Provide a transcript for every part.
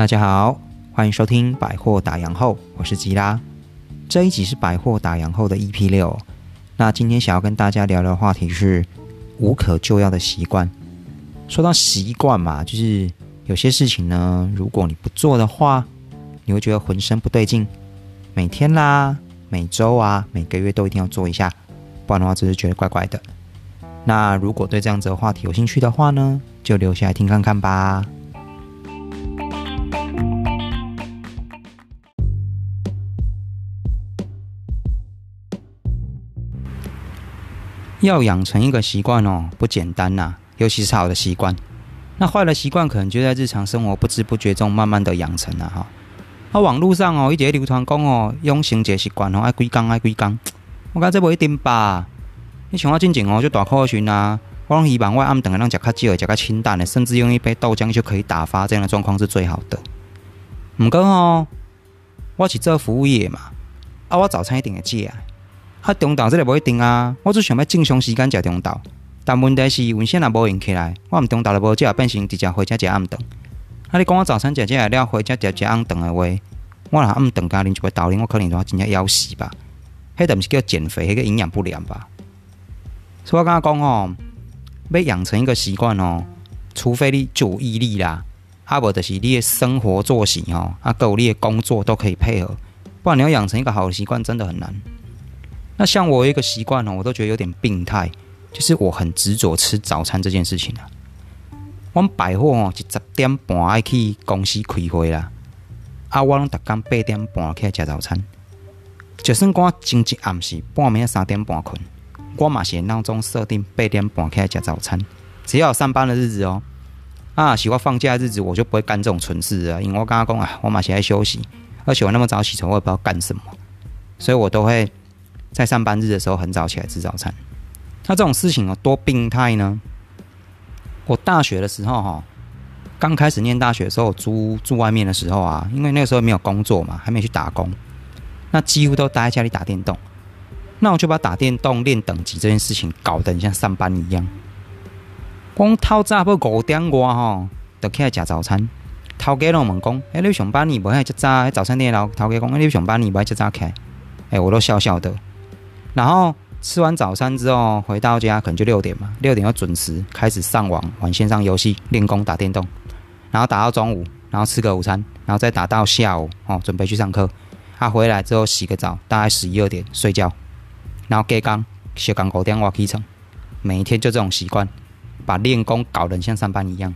大家好，欢迎收听百货打烊后，我是吉拉。这一集是百货打烊后的 EP 六。那今天想要跟大家聊聊的话题是无可救药的习惯。说到习惯嘛，就是有些事情呢，如果你不做的话，你会觉得浑身不对劲。每天啦、每周啊、每个月都一定要做一下，不然的话，只是觉得怪怪的。那如果对这样子的话题有兴趣的话呢，就留下来听看看吧。要养成一个习惯哦，不简单呐，尤其是好的习惯。那坏的习惯可能就在日常生活不知不觉中慢慢的养成了哈。啊，网络上哦，一直流传讲哦，养成一个习惯哦，爱几工爱几工。我感觉这不一定吧。你像我进前哦，就大考群啊，我拢希望我暗顿个让食较少、食较清淡的，甚至用一杯豆浆就可以打发，这样的状况是最好的。毋过哦，我是做服务业嘛，啊，我早餐一定会食。啊，中昼这个无一定啊，我只想要正常时间食中昼。但问题是，温线也无用起来，我毋中昼就无食，变成直接回家食暗顿。啊，你讲我早餐食这了，回家食食暗顿的话，我若暗顿加啉一杯豆奶，我可能就真正枵死吧。迄都毋是叫减肥，迄个营养不良吧。所以我刚刚讲哦，要养成一个习惯哦，除非你有毅力啦，啊无就是你的生活作息吼，啊有你的工作都可以配合，不然你要养成一个好习惯，真的很难。那像我有一个习惯呢，我都觉得有点病态，就是我很执着吃早餐这件事情啊。我们百货哦，是十点半爱去公司开会啦，啊，我拢逐工八点半起来吃早餐。就算我前一暗时半暝三点半困，我嘛是闹钟设定八点半起来吃早餐。只要上班的日子哦，啊，是我放假的日子，我就不会干这种蠢事啊。因为我刚刚讲啊，我嘛是爱休息，而且我那么早起床，我也不知道干什么，所以我都会。在上班日的时候很早起来吃早餐，那这种事情有多病态呢？我大学的时候哈，刚开始念大学的时候租住外面的时候啊，因为那个时候没有工作嘛，还没去打工，那几乎都待在家里打电动。那我就把打电动练等级这件事情搞得像上班一样。光透早不五点外吼，就起来吃早餐。头家拢问讲：，哎，你上班你不爱吃早？早餐店老头家讲：，你上班你不爱吃早起？哎，我都笑笑的。然后吃完早餐之后回到家，可能就六点嘛，六点要准时开始上网玩线上游戏、练功、打电动，然后打到中午，然后吃个午餐，然后再打到下午哦，准备去上课。他回来之后洗个澡，大概十一二点睡觉，然后盖缸、写钢狗电话起床，每一天就这种习惯，把练功搞得像上班一样。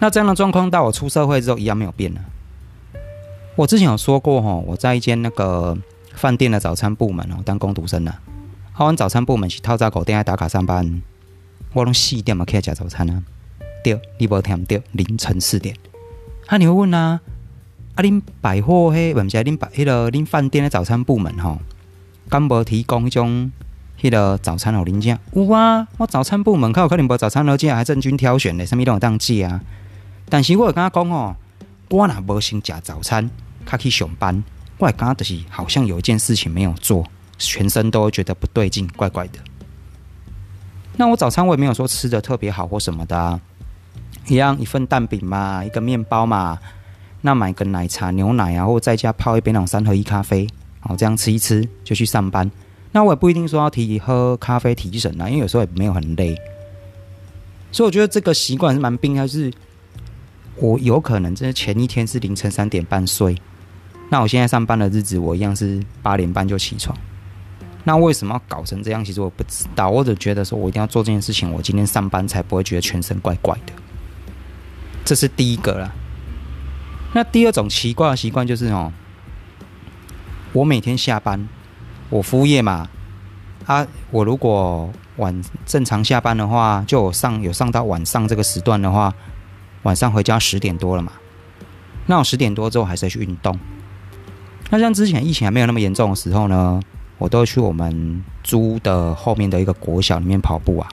那这样的状况到我出社会之后一样没有变呢。我之前有说过哈，我在一间那个。饭店的早餐部门哦，当工读生啊。好，完早餐部门是透早狗店来打卡上班，我拢四点嘛起来食早餐啊。对，你无听对，凌晨四点。啊，你会问啊？啊，恁百货嘿，唔是恁百迄个恁饭店的早餐部门吼，敢无提供迄种迄个早餐好零食？有啊，我早餐部门靠可能无早餐好食，还正军挑选的，什么都有当借啊。但是我会跟他讲哦，我若无先食早餐，卡去上班。怪刚刚的是，好像有一件事情没有做，全身都觉得不对劲，怪怪的。那我早餐我也没有说吃的特别好或什么的啊，一样一份蛋饼嘛，一个面包嘛，那买个奶茶、牛奶啊，或在家泡一杯那种三合一咖啡，哦，这样吃一吃就去上班。那我也不一定说要提喝咖啡提神啊，因为有时候也没有很累。所以我觉得这个习惯是蛮病，还是我有可能真的前一天是凌晨三点半睡。那我现在上班的日子，我一样是八点半就起床。那为什么要搞成这样？其实我不知道，我只觉得说我一定要做这件事情，我今天上班才不会觉得全身怪怪的。这是第一个啦。那第二种奇怪的习惯就是哦，我每天下班，我服务业嘛，啊，我如果晚正常下班的话，就上有上到晚上这个时段的话，晚上回家十点多了嘛，那我十点多之后还是要去运动。那像之前疫情还没有那么严重的时候呢，我都去我们租的后面的一个国小里面跑步啊。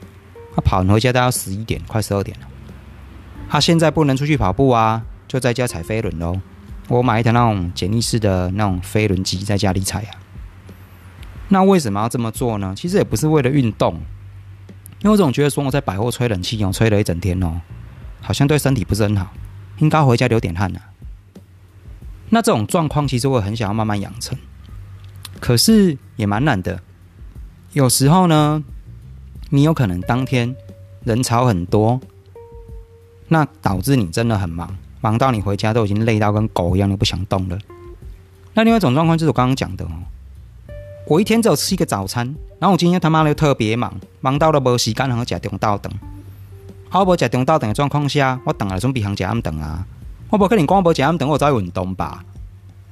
他跑回家都要十一点，快十二点了。他现在不能出去跑步啊，就在家踩飞轮喽。我买一台那种简易式的那种飞轮机在家里踩啊。那为什么要这么做呢？其实也不是为了运动，因为我总觉得说我在百货吹冷气哦，吹了一整天哦，好像对身体不是很好。应该回家流点汗啊。那这种状况其实我很想要慢慢养成，可是也蛮难的。有时候呢，你有可能当天人潮很多，那导致你真的很忙，忙到你回家都已经累到跟狗一样，你不想动了。那另外一种状况就是我刚刚讲的哦，我一天只有吃一个早餐，然后我今天他妈的又特别忙，忙到了无时间和食中道等。我无食中道等的状况下，我等来准备行食暗顿啊。我无可能光无食等，我再运动吧？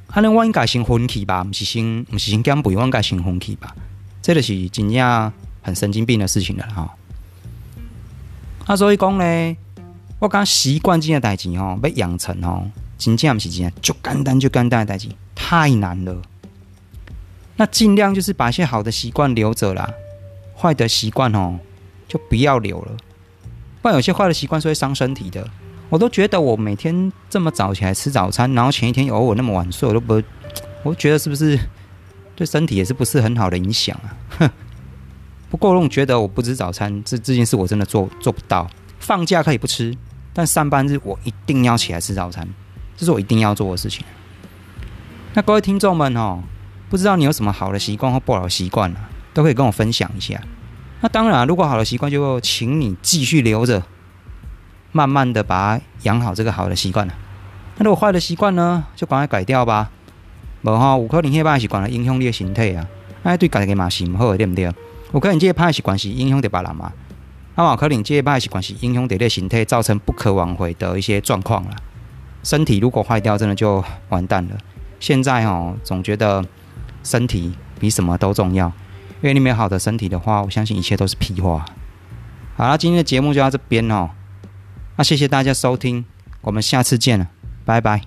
可能我应该先分气吧，不是先不是先减肥，我应该先分气吧？这个是真正很神经病的事情了哈。啊，所以讲呢，我讲习惯这件代志吼，要养成吼，真正不是件就简单就简单的代志，太难了。那尽量就是把一些好的习惯留着啦，坏的习惯哦就不要留了。不然有些坏的习惯是会伤身体的。我都觉得我每天这么早起来吃早餐，然后前一天偶尔那么晚睡，我都不，我觉得是不是对身体也是不是很好的影响啊？哼。不过我觉得我不吃早餐这这件事我真的做做不到。放假可以不吃，但上班日我一定要起来吃早餐，这是我一定要做的事情。那各位听众们哦，不知道你有什么好的习惯或不好的习惯啊，都可以跟我分享一下。那当然，如果好的习惯，就请你继续留着，慢慢的把它养好这个好的习惯了。那如果坏的习惯呢，就赶快改掉吧。无哈，有可能迄歹习惯影响你的身体啊，哎，对家己嘛是毋好，对不对？有可能这歹习惯是影响着别人嘛，那么可能这歹习惯是影响到你身体，造成不可挽回的一些状况了。身体如果坏掉，真的就完蛋了。现在哦，总觉得身体比什么都重要。因为你没有好的身体的话，我相信一切都是屁话。好了，今天的节目就到这边哦。那谢谢大家收听，我们下次见了，拜拜。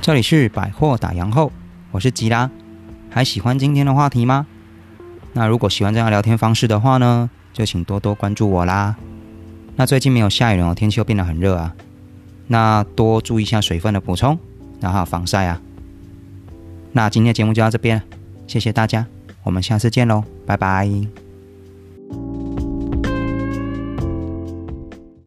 这里是百货打烊后，我是吉拉，还喜欢今天的话题吗？那如果喜欢这样聊天方式的话呢，就请多多关注我啦。那最近没有下雨了，天气又变得很热啊。那多注意一下水分的补充，然后防晒啊。那今天的节目就到这边，谢谢大家，我们下次见喽，拜拜。